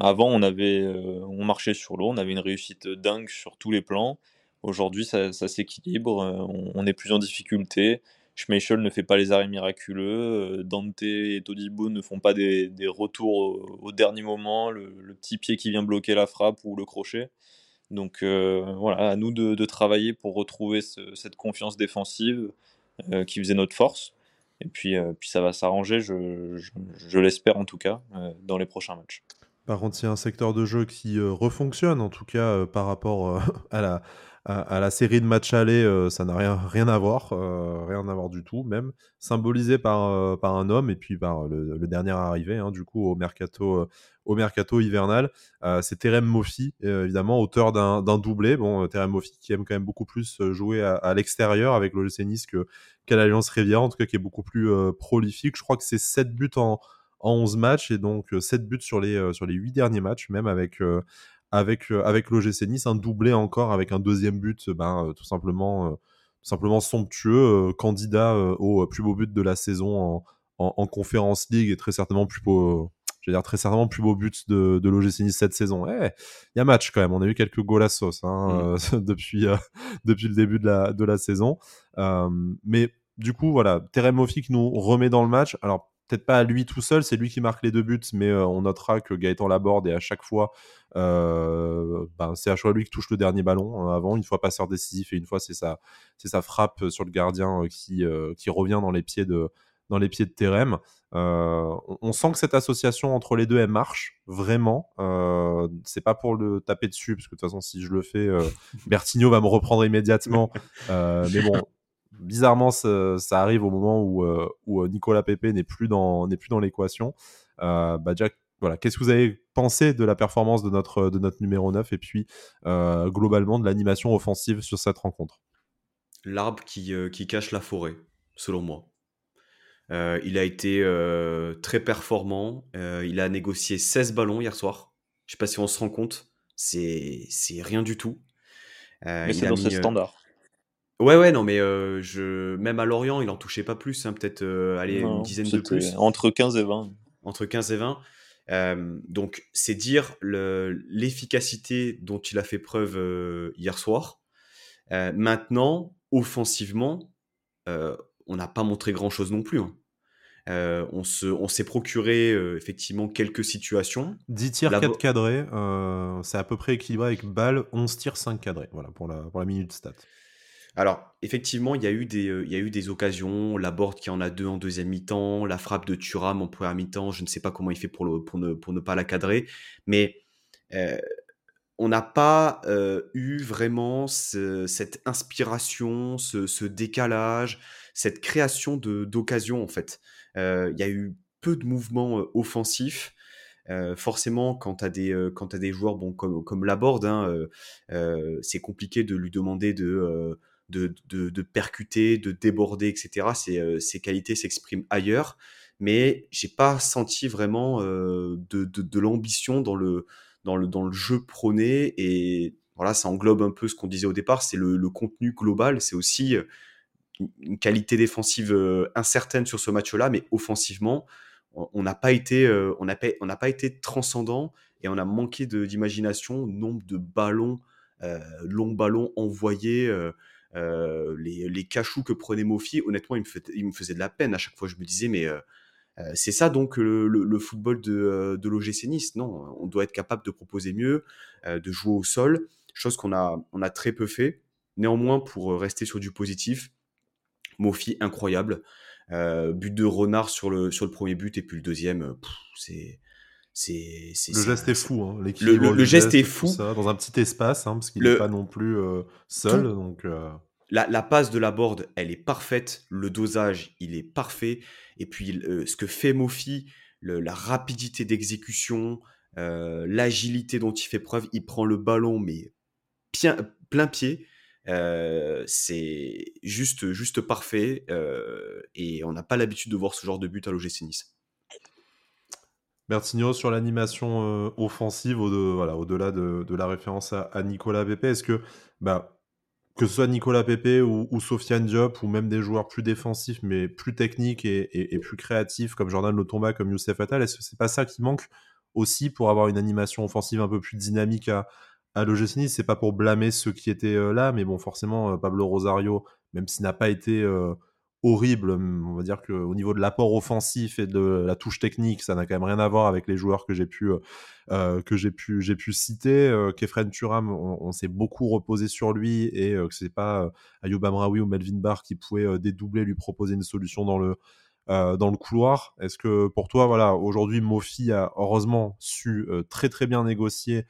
avant, on, avait, on marchait sur l'eau, on avait une réussite dingue sur tous les plans. Aujourd'hui, ça, s'équilibre, euh, on, est plus en difficulté. Schmeichel ne fait pas les arrêts miraculeux, euh, Dante et Todibo ne font pas des, retours au, dernier moment, le, petit pied qui vient bloquer la frappe ou le crochet. Donc euh, voilà, à nous de, travailler pour retrouver cette confiance défensive qui faisait notre force. Et puis, puis ça va s'arranger, je, l'espère en tout cas, dans les prochains matchs. Par contre, a un secteur de jeu qui refonctionne, en tout cas par rapport [LAUGHS] à la, à, la série de matchs allés, euh, ça n'a rien, rien à voir, euh, rien à voir du tout, même symbolisé par, euh, par un homme et puis par le, dernier arrivé, hein, du coup, au mercato, au mercato hivernal. c'est Terem Moffi, évidemment, auteur d'un doublé. Bon, Terem Moffi qui aime quand même beaucoup plus jouer à, l'extérieur avec l'OGC Nice qu'à l'Alliance Rivière, en tout cas qui est beaucoup plus prolifique. Je crois que c'est 7 buts en, en 11 matchs et donc 7 buts sur les, sur les 8 derniers matchs, même avec, avec, euh, avec l'OGC Nice, un doublé encore avec un deuxième but ben, euh, tout simplement, euh, simplement somptueux, candidat au plus beau but de la saison en, en, Conférence League et très certainement plus beau, je dire très certainement plus beau but de, de l'OGC Nice cette saison. Eh, il y a match quand même, on a eu quelques goals à sauce hein, mmh. [LAUGHS] depuis, depuis le début de la, de la saison. mais du coup, voilà, Terem nous remet dans le match. Alors, peut-être pas à lui tout seul, c'est lui qui marque les deux buts, mais on notera que Gaëtan Laborde est à chaque fois euh, ben, c'est à choix lui qui touche le dernier ballon hein, avant, une fois passeur décisif et une fois c'est sa, c'est sa frappe sur le gardien euh, qui, euh, qui revient dans les pieds de, dans les pieds de Terem. on, sent que cette association entre les deux, elle marche vraiment. c'est pas pour le taper dessus, parce que de toute façon, si je le fais, [LAUGHS] Bertigno va me reprendre immédiatement. mais bon, bizarrement, ça, arrive au moment où, où Nicolas Pepe n'est plus dans, n'est plus dans l'équation. bah, Jack voilà, qu'est-ce que vous avez pensé de la performance de notre, de notre numéro 9 et puis euh, globalement de l'animation offensive sur cette rencontre? L'arbre qui, euh, qui, cache la forêt, selon moi. Euh, il a été très performant. il a négocié 16 ballons hier soir. Je sais pas si on se rend compte. C'est rien du tout. mais c'est dans ses standards. Ouais, ouais, non, mais je... même à Lorient, il en touchait pas plus. Hein, Peut-être une dizaine de plus. Entre 15 et 20. Entre 15 et 20. Euh, donc, c'est dire l'efficacité dont il a fait preuve euh, hier soir. Euh, maintenant, offensivement, on n'a pas montré grand-chose non plus. Hein. on s'est procuré effectivement quelques situations. 10 tirs, 4 cadrés, c'est à peu près équilibré avec balle, 11 tirs, 5 cadrés, voilà pour la, pour la minute stat. Alors, effectivement, il y, a eu des, il y a eu des occasions. La board qui en a deux en deuxième mi-temps, la frappe de Thuram en première mi-temps. Je ne sais pas comment il fait pour, le, pour, ne, pour ne pas la cadrer. Mais on n'a pas eu vraiment cette inspiration, ce, décalage, cette création d'occasion en fait. Il y a eu peu de mouvements offensifs. forcément, quand tu as, des, as des joueurs bon, comme, comme Laborde, hein, c'est compliqué de lui demander de, de, de, percuter, de déborder, etc. Ses, qualités s'expriment ailleurs. Mais j'ai pas senti vraiment de, de l'ambition dans le, dans le, dans le jeu prôné. Et voilà, ça englobe un peu ce qu'on disait au départ, c'est le, contenu global, c'est aussi euh, une qualité défensive euh, incertaine sur ce match-là, mais offensivement, on n'a pas été, euh, on pas, été transcendant et on a manqué d'imagination, nombre de ballons, euh, longs ballons envoyés. les, cachous que prenait Mofi, honnêtement, il me, faisait de la peine à chaque fois. Je me disais, mais euh, c'est ça donc le, football de, euh, de l'OGC Nice. Non, on doit être capable de proposer mieux, euh, de jouer au sol, chose qu'on a, on a très peu fait. Néanmoins, pour rester sur du positif, Mofi incroyable. but de Renard sur le, sur le premier but et puis le deuxième, c'est. C'est, le geste est fou, hein. le, geste, est fou. dans un petit espace, hein, parce qu'il n'est pas non plus seul. Donc, la, passe de la board, elle est parfaite. Le dosage, il est parfait. Et puis, ce que fait Mofi, la rapidité d'exécution, euh, l'agilité dont il fait preuve, il prend le ballon, mais plein pied. Euh, c'est juste, juste parfait. Euh, et on n'a pas l'habitude de voir ce genre de but à l'OGC Nice. Bertigno sur l'animation offensive, au-delà de, la référence à, Nicolas Pepe, est-ce que bah, que ce soit Nicolas Pepe ou, Sofiane Diop ou même des joueurs plus défensifs mais plus techniques et, plus créatifs comme Jordan Lotomba, comme Youssef Attal, est-ce que c'est pas ça qui manque aussi pour avoir une animation offensive un peu plus dynamique à, à l'OGC C'est pas pour blâmer ceux qui étaient euh, là, mais bon, forcément, euh, Pablo Rosario, même s'il n'a pas été euh, horrible. Hum, on va dire qu'au niveau de l'apport offensif et de la touche technique, ça n'a quand même rien à voir avec les joueurs que j'ai pu, euh, euh, pu, pu citer. Euh, Kefren Turam, on, s'est beaucoup reposé sur lui et que c'est pas Ayoub Amraoui ou Melvin Barr qui pouvaient dédoubler, lui proposer une solution dans le, dans le couloir. Est-ce que pour toi, voilà, aujourd'hui, Mofi a heureusement su très très bien négocier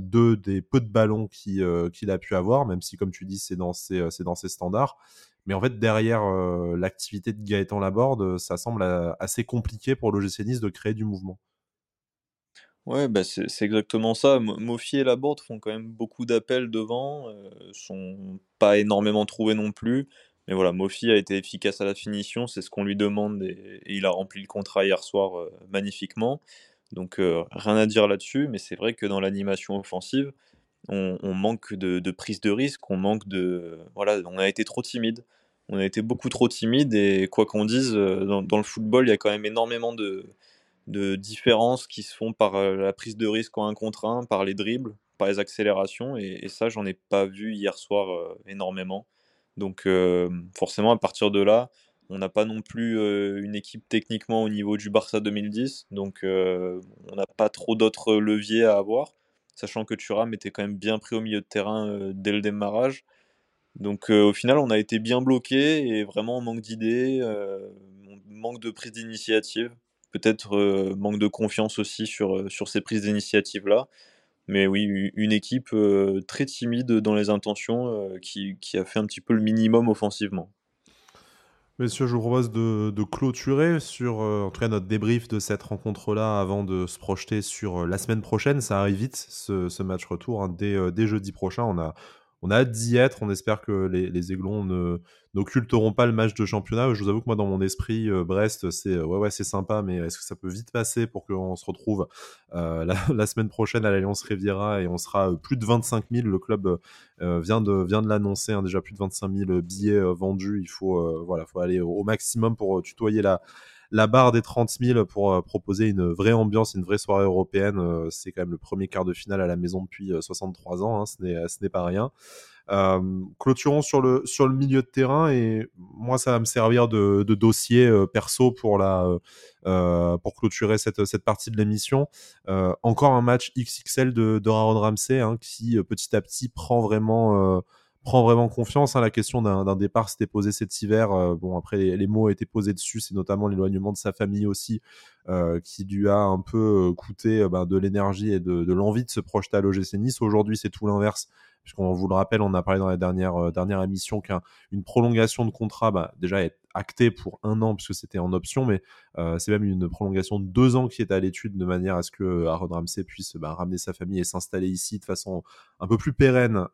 deux des peu de ballons qu'il a pu avoir, même si, comme tu dis, c'est dans c'est dans ses standards. Mais en fait, derrière euh, l'activité de Gaëtan Laborde, euh, ça semble euh, assez compliqué pour l'OGC Nice de créer du mouvement. Ouais, bah c'est exactement ça. Mofi et Laborde font quand même beaucoup d'appels devant, euh, sont pas énormément trouvés non plus. Mais voilà, Mofi a été efficace à la finition, c'est ce qu'on lui demande et, il a rempli le contrat hier soir magnifiquement. Donc rien à dire là-dessus, mais c'est vrai que dans l'animation offensive, on, manque de, prise de risque, on manque de. Voilà, on a été trop timide. On a été beaucoup trop timide et quoi qu'on dise, euh, dans, le football, il y a quand même énormément de, de différences qui se font par euh, la prise de risque en un contre un, par les dribbles, par les accélérations. Et, ça, j'en ai pas vu hier soir euh, énormément. Donc forcément, à partir de là, on n'a pas non plus une équipe techniquement au niveau du Barça 2010. Donc on n'a pas trop d'autres leviers à avoir sachant que Thuram était quand même bien pris au milieu de terrain euh, dès le démarrage. Donc euh, au final, on a été bien bloqué et vraiment manque d'idées, euh, manque de prise d'initiative, peut-être manque de confiance aussi sur, ces prises d'initiative-là. Mais oui, une équipe très timide dans les intentions qui, qui a fait un petit peu le minimum offensivement. Messieurs, je vous propose de, clôturer sur, euh, en notre débrief de cette rencontre-là avant de se projeter sur euh, la semaine prochaine. Ça arrive vite, ce, match retour. Hein. Euh, dès, jeudi prochain, on a, on a hâte d'y être. On espère que les, Aiglons n'occulteront pas le match de championnat. Je vous avoue que moi, dans mon esprit, euh, Brest, c'est euh, ouais, c'est sympa, mais est-ce que ça peut vite passer pour qu'on se retrouve euh, la, [LAUGHS] semaine prochaine à l'Alliance Riviera et on sera plus de 25 000. Le club vient de, l'annoncer, hein, déjà plus de 25 000 billets vendus. Il faut aller au, maximum pour tutoyer la, la barre des 30 000 pour proposer une vraie ambiance, une vraie soirée européenne. c'est quand même le premier quart de finale à la maison depuis 63 ans, hein, ce n'est pas rien. Euh, clôturons sur le, sur le milieu de terrain et moi ça va me servir de, dossier euh, perso pour la euh, pour clôturer cette, cette partie de l'émission. encore un match XXL de, de Ramsey hein, qui petit à petit prend vraiment prend vraiment confiance. Hein. La question d'un départ s'était posée cet hiver. bon, après, les, mots ont été posés dessus. C'est notamment l'éloignement de sa famille aussi, qui lui a un peu coûté ben, de l'énergie et de, de l'envie de se projeter à l'OGC Nice. Aujourd'hui, c'est tout l'inverse puisqu'on vous le rappelle, on a parlé dans la dernière, euh, dernière émission qu'une prolongation de contrat, bah, déjà est actée pour un an, puisque c'était en option, mais euh, c'est même une prolongation de deux ans qui est à l'étude, de manière à ce que euh, Aaron Ramsey puisse bah, ramener sa famille et s'installer ici de façon un peu plus pérenne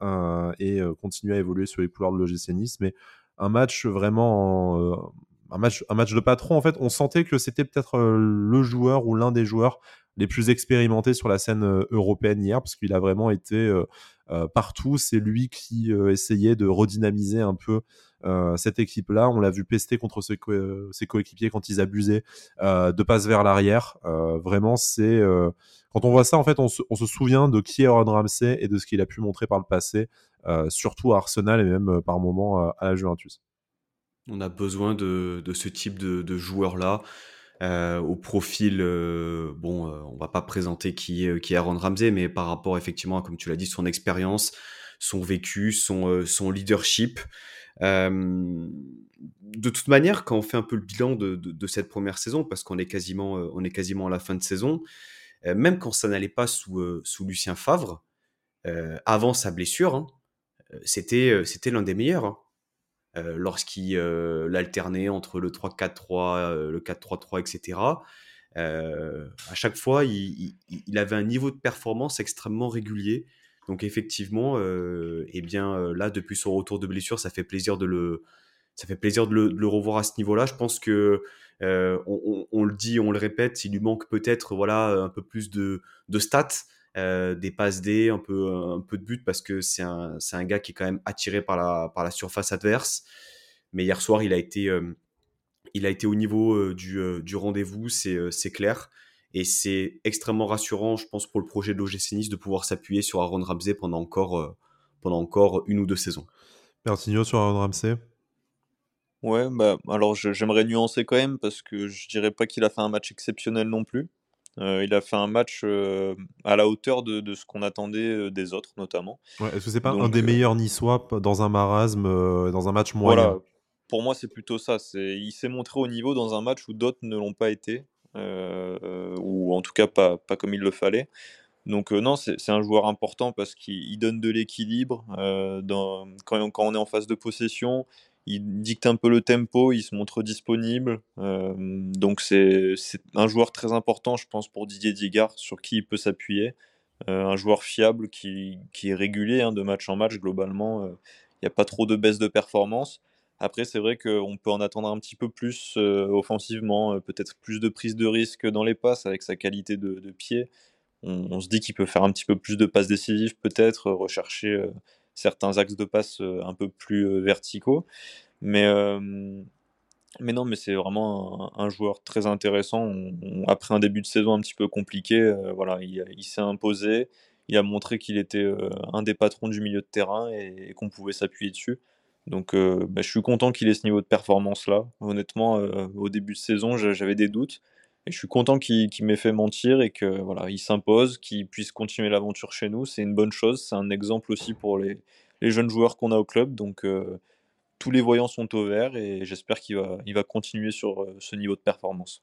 et continuer à évoluer sur les couloirs de l'OGC. Mais un match vraiment... un match, un match de patron, en fait, on sentait que c'était peut-être le joueur ou l'un des joueurs les plus expérimentés sur la scène européenne hier, parce qu'il a vraiment été euh, partout. C'est lui qui euh, essayait de redynamiser un peu euh, cette équipe-là. On l'a vu pester contre ses, coéquipiers quand ils abusaient de passes vers l'arrière. vraiment, c'est quand on voit ça, en fait, on se, souvient de qui est Aaron Ramsey et de ce qu'il a pu montrer par le passé, surtout à Arsenal et même par moments à la Juventus. On a besoin de, ce type de, de joueurs-là. Euh, au profil, euh, bon, euh, on va pas présenter qui, qui est Aaron Ramsey, mais par rapport effectivement, comme tu l'as dit, son expérience, son vécu, son, son leadership. de toute manière, quand on fait un peu le bilan de, de, cette première saison, parce qu'on est quasiment, on est quasiment à la fin de saison, même quand ça n'allait pas sous, sous Lucien Favre, avant sa blessure, hein, c'était, c'était l'un des meilleurs. Hein. Euh, lorsqu'il euh, l'alternait entre le 3-4-3, euh, le 4-3-3, etc. à chaque fois, il, avait un niveau de performance extrêmement régulier. Donc effectivement, eh bien là, depuis son retour de blessure, ça fait plaisir de le, ça fait plaisir de le, revoir à ce niveau-là. Je pense que on, le dit, on le répète, il lui manque peut-être voilà un peu plus de, de stats. Euh, des passes D, un peu, un peu de but parce que c'est un, un, gars qui est quand même attiré par la, par la surface adverse. Mais hier soir, il a été, euh, il a été au niveau euh, du, du rendez-vous, c'est clair. Et c'est extrêmement rassurant, je pense, pour le projet de l'OGC Nice de pouvoir s'appuyer sur Aaron Ramsey pendant encore, pendant encore une ou deux saisons. Pertigno sur Aaron Ramsey? Ouais, bah, alors j'aimerais nuancer quand même parce que je dirais pas qu'il a fait un match exceptionnel non plus. Euh, il a fait un match euh, à la hauteur de, de ce qu'on attendait euh, des autres, notamment. Est-ce que c'est pas un des meilleurs niçois dans un marasme, dans un match moyen? Voilà. Pour moi, c'est plutôt ça. Il s'est montré au niveau dans un match où d'autres ne l'ont pas été, ou en tout cas pas, pas comme il le fallait. Donc non, c'est un joueur important parce qu'il donne de l'équilibre quand, quand, on est en phase de possession il dicte un peu le tempo, il se montre disponible. Euh, donc c'est un joueur très important, je pense, pour Didier Digard, sur qui il peut s'appuyer. Euh, un joueur fiable qui, qui est régulier hein, de match en match, globalement. Euh, il n'y a pas trop de baisse de performance. Après, c'est vrai qu'on peut en attendre un petit peu plus offensivement, peut-être plus de prise de risque dans les passes avec sa qualité de, pied. On, on, se dit qu'il peut faire un petit peu plus de passes décisives, peut-être, rechercher certains axes de passe euh, un peu plus euh, verticaux. Mais, euh, mais non, mais c'est vraiment un, joueur très intéressant. après un début de saison un petit peu compliqué, voilà, il, s'est imposé. Il a montré qu'il était un des patrons du milieu de terrain et, qu'on pouvait s'appuyer dessus. Donc bah, je suis content qu'il ait ce niveau de performance là. Honnêtement, au début de saison, j'avais des doutes. Et je suis content qu'il m'ait fait mentir et que voilà, il s'impose, qu'il puisse continuer l'aventure chez nous. C'est une bonne chose. C'est un exemple aussi pour les, jeunes joueurs qu'on a au club. Donc euh, tous les voyants sont au vert et j'espère qu'il va, continuer sur euh, ce niveau de performance.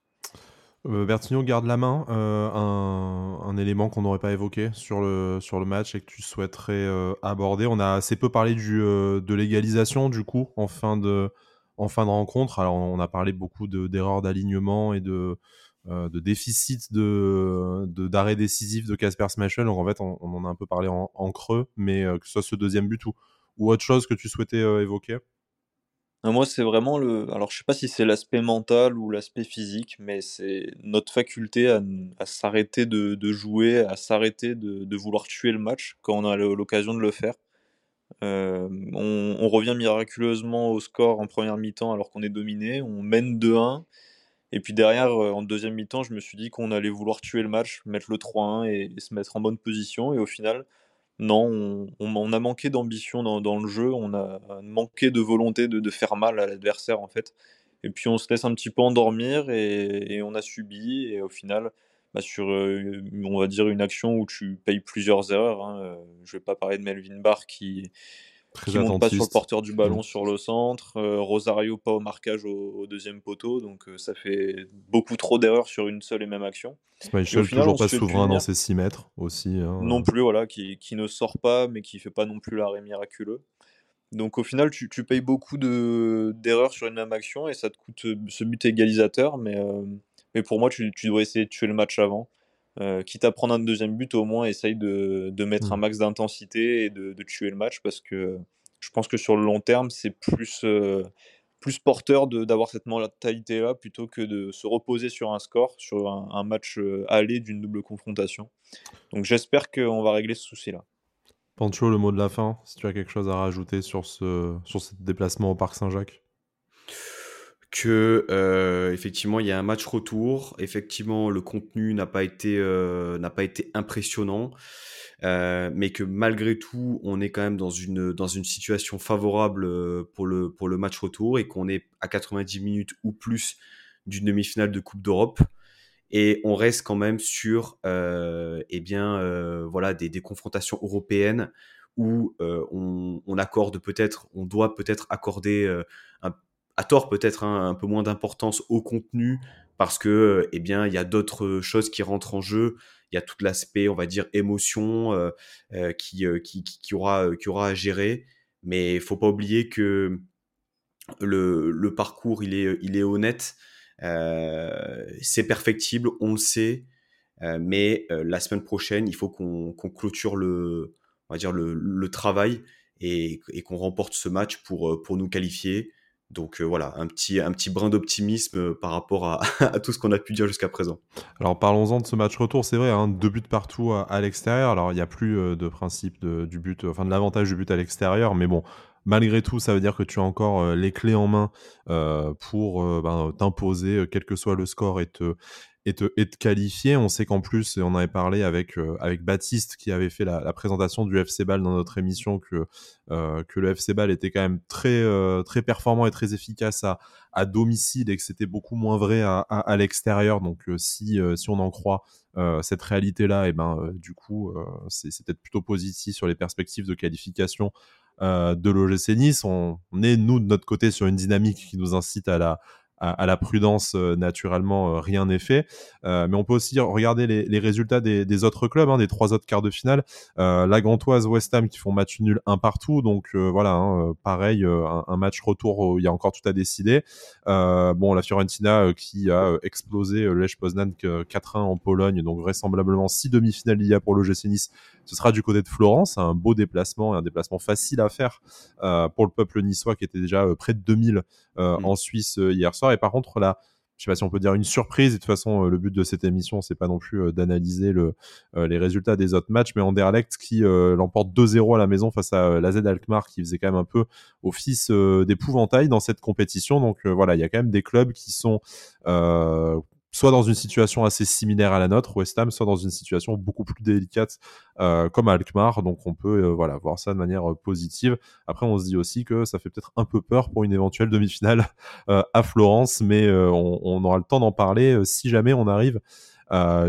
Euh, Bertigno garde la main, un, élément qu'on n'aurait pas évoqué sur le, match et que tu souhaiterais aborder. On a assez peu parlé de l'égalisation du coup en fin de, rencontre. Alors on a parlé beaucoup d'erreurs d'alignement et de, de déficit de d'arrêt décisif de Casper. Donc en fait, on, en a un peu parlé en, creux, mais euh, que ce soit ce deuxième but ou, autre chose que tu souhaitais euh, évoquer? Moi, c'est vraiment le. Alors, je sais pas si c'est l'aspect mental ou l'aspect physique, mais c'est notre faculté à, s'arrêter de, jouer, à s'arrêter de, vouloir tuer le match quand on a l'occasion de le faire. on, revient miraculeusement au score en première mi-temps alors qu'on est dominé, on mène 2-1 Et puis derrière, en deuxième mi-temps, je me suis dit qu'on allait vouloir tuer le match, mettre le 3-1 et, se mettre en bonne position. Et au final, non, on, a manqué d'ambition dans, le jeu, on a manqué de volonté de, faire mal à l'adversaire en fait. Et puis on se laisse un petit peu endormir et, on a subi. Et au final, bah, sur euh, on va dire une action où tu payes plusieurs erreurs, hein, euh, je vais pas parler de Melvin Barr qui, qui monte pas sur le porteur du ballon mmh. sur le centre, euh, Rosario pas au marquage au, deuxième poteau, donc ça fait beaucoup trop d'erreurs sur une seule et même action. Schmeichel toujours pas souverain dans ses 6 mètres aussi. Hein, non plus, voilà, qui, qui, ne sort pas mais qui fait pas non plus l'arrêt miraculeux. Donc au final, tu, tu payes beaucoup d'erreurs sur une même action et ça te coûte ce but égalisateur, mais, mais pour moi, tu, tu, dois essayer de tuer le match avant. Euh, quitte à prendre un deuxième but, au moins essaye de, de mettre un mmh. max d'intensité et de, de, tuer le match parce que je pense que sur le long terme, c'est plus, euh, plus porteur d'avoir cette mentalité-là plutôt que de se reposer sur un score, sur un, match euh, aller d'une double confrontation. Donc j'espère qu'on va régler ce souci-là. Pancho, le mot de la fin, si tu as quelque chose à rajouter sur ce, sur ce déplacement au Parc Saint-Jacques? Que euh, effectivement il y a un match retour. Effectivement, le contenu n'a pas été euh, n'a pas été impressionnant, euh, mais que malgré tout, on est quand même dans une dans une situation favorable pour le pour le match retour et qu'on est à 90 minutes ou plus d'une demi-finale de Coupe d'Europe. Et on reste quand même sur eh bien voilà des, des confrontations européennes où on, on, accorde peut-être, on doit peut-être accorder un, à tort peut-être hein, un peu moins d'importance au contenu parce que eh bien il y a d'autres choses qui rentrent en jeu. Il y a tout l'aspect on va dire émotion euh, euh, qui, euh, aura qui à gérer. Mais il faut pas oublier que le, parcours il est honnête. C'est perfectible on le sait. Mais la semaine prochaine il faut qu'on clôture le travail et, qu'on remporte ce match pour nous qualifier donc euh, voilà, un petit, brin d'optimisme euh, par rapport [LAUGHS] à, tout ce qu'on a pu dire jusqu'à présent. Alors parlons-en de ce match retour, c'est vrai, hein, deux buts partout à, l'extérieur. Alors il n'y a plus euh, de principe du but, enfin de l'avantage du but à l'extérieur, mais bon, malgré tout, ça veut dire que tu as encore les clés en main pour ben, t'imposer, quel que soit le score, et te, et te, et qualifier. On sait qu'en plus, et on avait parlé avec, euh, avec Baptiste qui avait fait la, présentation du FC Ball dans notre émission, que, euh, que le FC Ball était quand même très, euh, très performant et très efficace à, à domicile et que c'était beaucoup moins vrai à, à, l'extérieur. Donc si, si on en croit cette réalité-là, et eh ben, du coup, c'est peut-être plutôt positif sur les perspectives de qualification de l'OGC Nice. On, on, est, nous, de notre côté, sur une dynamique qui nous incite à la, à, la prudence, euh, naturellement, euh, rien n'est fait. Euh, mais on peut aussi regarder les, résultats des, autres clubs, hein, des trois autres quarts de finale. la Gantoise, West Ham qui font match nul un partout. Donc voilà, hein, pareil, un, match retour il y a encore tout à décider. bon, la Fiorentina qui a explosé Lech Poznan 4-1 en Pologne. Donc vraisemblablement six demi-finales il y a pour le GC Nice. Ce sera du côté de Florence, un beau déplacement et un déplacement facile à faire pour le peuple niçois qui était déjà près de 2000 mmh. en Suisse hier soir. Et par contre, là, je sais pas si on peut dire une surprise. de toute façon, euh, le but de cette émission, c'est pas non plus euh, d'analyser le, euh, les résultats des autres matchs, mais Anderlecht qui l'emporte 2-0 à la maison face à la Z Alkmaar, qui faisait quand même un peu office d'épouvantail dans cette compétition. Donc voilà, il y a quand même des clubs qui sont soit dans une situation assez similaire à la nôtre, West Ham, soit dans une situation beaucoup plus délicate euh, comme Alkmaar. Donc on peut euh, voilà voir ça de manière euh, positive. Après, on se dit aussi que ça fait peut-être un peu peur pour une éventuelle demi-finale [LAUGHS] à Florence, mais on, aura le temps d'en parler si jamais on arrive.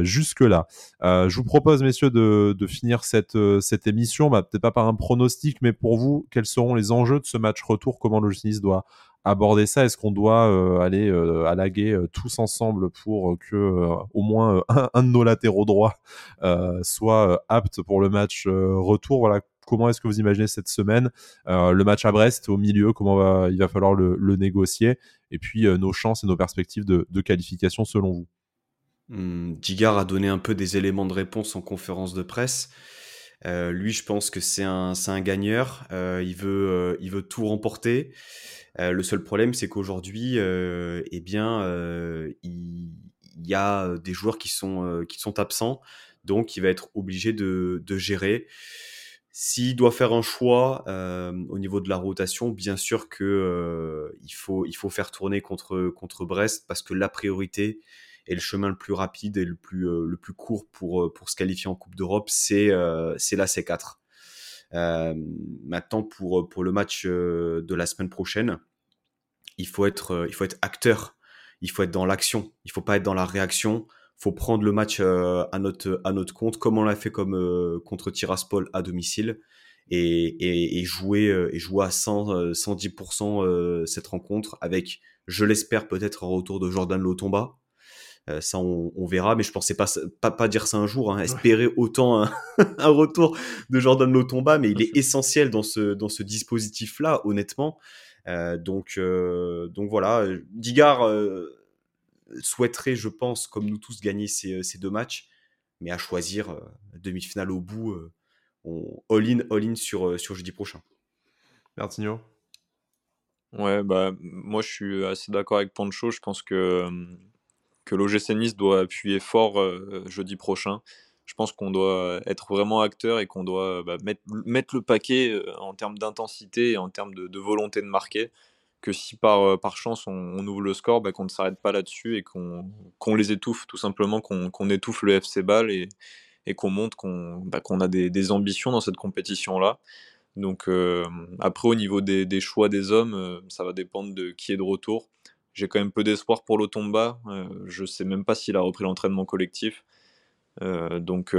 jusque-là. je vous propose, messieurs, de, finir cette, cette émission, bah, peut-être pas par un pronostic, mais pour vous, quels seront les enjeux de ce match retour? Comment le Nice doit aborder ça? Est-ce qu'on doit euh, aller euh, à la guet euh, tous ensemble pour que au moins [LAUGHS] un, de nos latéraux droits soit apte pour le match retour? Voilà, comment est-ce que vous imaginez cette semaine? Le match à Brest au milieu, comment il va falloir le, négocier? Et puis nos chances et nos perspectives de, qualification selon vous? Mmh, Digard a donné un peu des éléments de réponse en conférence de presse. Lui, je pense que c'est un, un, gagneur. il, veut, il veut tout remporter. Euh, le seul problème, c'est qu'aujourd'hui, euh, eh bien, euh, il, y a des joueurs qui sont, qui sont absents, donc il va être obligé de, gérer. S'il doit faire un choix au niveau de la rotation, bien sûr que il faut il faut faire tourner contre contre Brest parce que la priorité et le chemin le plus rapide et le plus le plus court pour pour se qualifier en Coupe d'Europe, c'est c'est la C4. maintenant pour pour le match de la semaine prochaine, il faut être il faut être acteur, il faut être dans l'action, il faut pas être dans la réaction faut prendre le match euh, à notre à notre compte, comme on l'a fait comme euh, contre Tiraspol à domicile, et, et, jouer euh, et jouer à 100 110% cette rencontre avec, je l'espère peut-être un retour de Jordan Lotomba. Ça on, verra, mais je pensais pas pas, pas dire ça un jour, hein, espérer autant un, [LAUGHS] un, retour de Jordan Lotomba, mais il est essentiel dans ce dans ce dispositif là, honnêtement. donc donc voilà, Digard souhaiterait, je pense, comme nous tous, gagner ces, euh, deux matchs. Mais à choisir, euh, demi-finale au bout, euh, on all-in all in sur, sur jeudi prochain. Bertigno Ouais, bah, moi je suis assez d'accord avec Pancho. Je pense que, que l'OGC Nice doit appuyer fort jeudi prochain. Je pense qu'on doit être vraiment acteur et qu'on doit bah, mettre, le paquet en termes d'intensité et en termes de, volonté de marquer que si par, euh, chance on, ouvre le score, bah, qu'on ne s'arrête pas là-dessus et qu'on les étouffe, tout simplement, qu'on étouffe le FC Ball et, qu'on montre qu'on bah, a des, ambitions dans cette compétition-là. Donc euh, après, au niveau des, choix des hommes, euh, ça va dépendre de qui est de retour. J'ai quand même peu d'espoir pour l'Otomba. je sais même pas s'il a repris l'entraînement collectif. donc,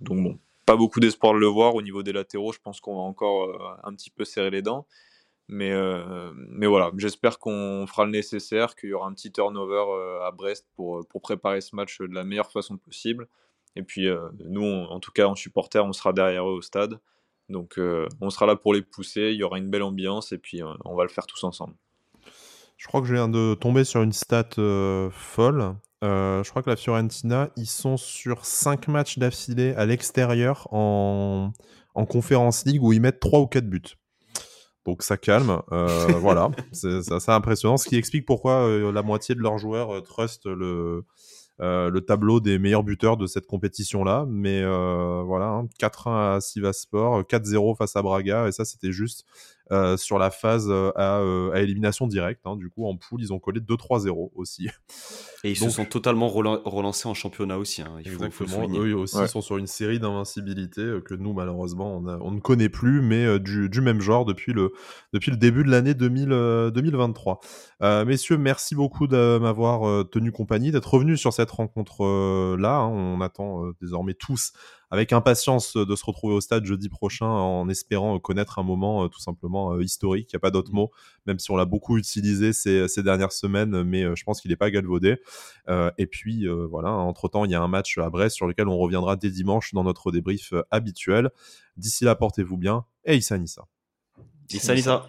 donc bon, pas beaucoup d'espoir de le voir. Au niveau des latéraux, je pense qu'on va encore un petit peu serrer les dents. Mais, euh, mais voilà, j'espère qu'on fera le nécessaire, qu'il y aura un petit turnover euh, à Brest pour, pour préparer ce match de la meilleure façon possible. Et puis euh, nous, en tout cas en supporter, on sera derrière eux au stade. Donc on sera là pour les pousser, il y aura une belle ambiance et puis on va le faire tous ensemble. Je crois que je viens de tomber sur une stat folle. je crois que la Fiorentina, ils sont sur 5 matchs d'affilée à l'extérieur en, en Conférence League où ils mettent 3 ou 4 buts. Donc ça calme, euh, [LAUGHS] voilà, c'est assez impressionnant, ce qui explique pourquoi euh, la moitié de leurs joueurs euh, trustent le, le tableau des meilleurs buteurs de cette compétition-là. Mais voilà, 4-1 hein, à Sivaspor, 4-0 face à Braga, et ça c'était juste euh, sur la phase euh, euh, à, élimination directe. Hein. Du coup, en poule, ils ont collé 2-3-0 aussi. Et ils se sont totalement relancés en championnat aussi. Hein. Il exactement. Eux aussi sont sur une série d'invincibilité que nous, malheureusement, on, ne connaît plus, mais du, même genre depuis le, depuis le début de l'année 2023. messieurs, merci beaucoup de m'avoir tenu compagnie, d'être revenus sur cette rencontre-là. Hein. On attend désormais tous avec impatience de se retrouver au stade jeudi prochain en espérant connaître un moment euh, tout simplement euh, historique. Il n'y a pas d'autre mm. mot, même si on l'a beaucoup utilisé ces, dernières semaines, mais euh, je pense qu'il n'est pas galvaudé. et puis voilà, entre-temps, il y a un match à Brest sur lequel on reviendra dès dimanche dans notre débrief habituel. D'ici là, portez-vous bien et Issa Nissa. Issa Nissa.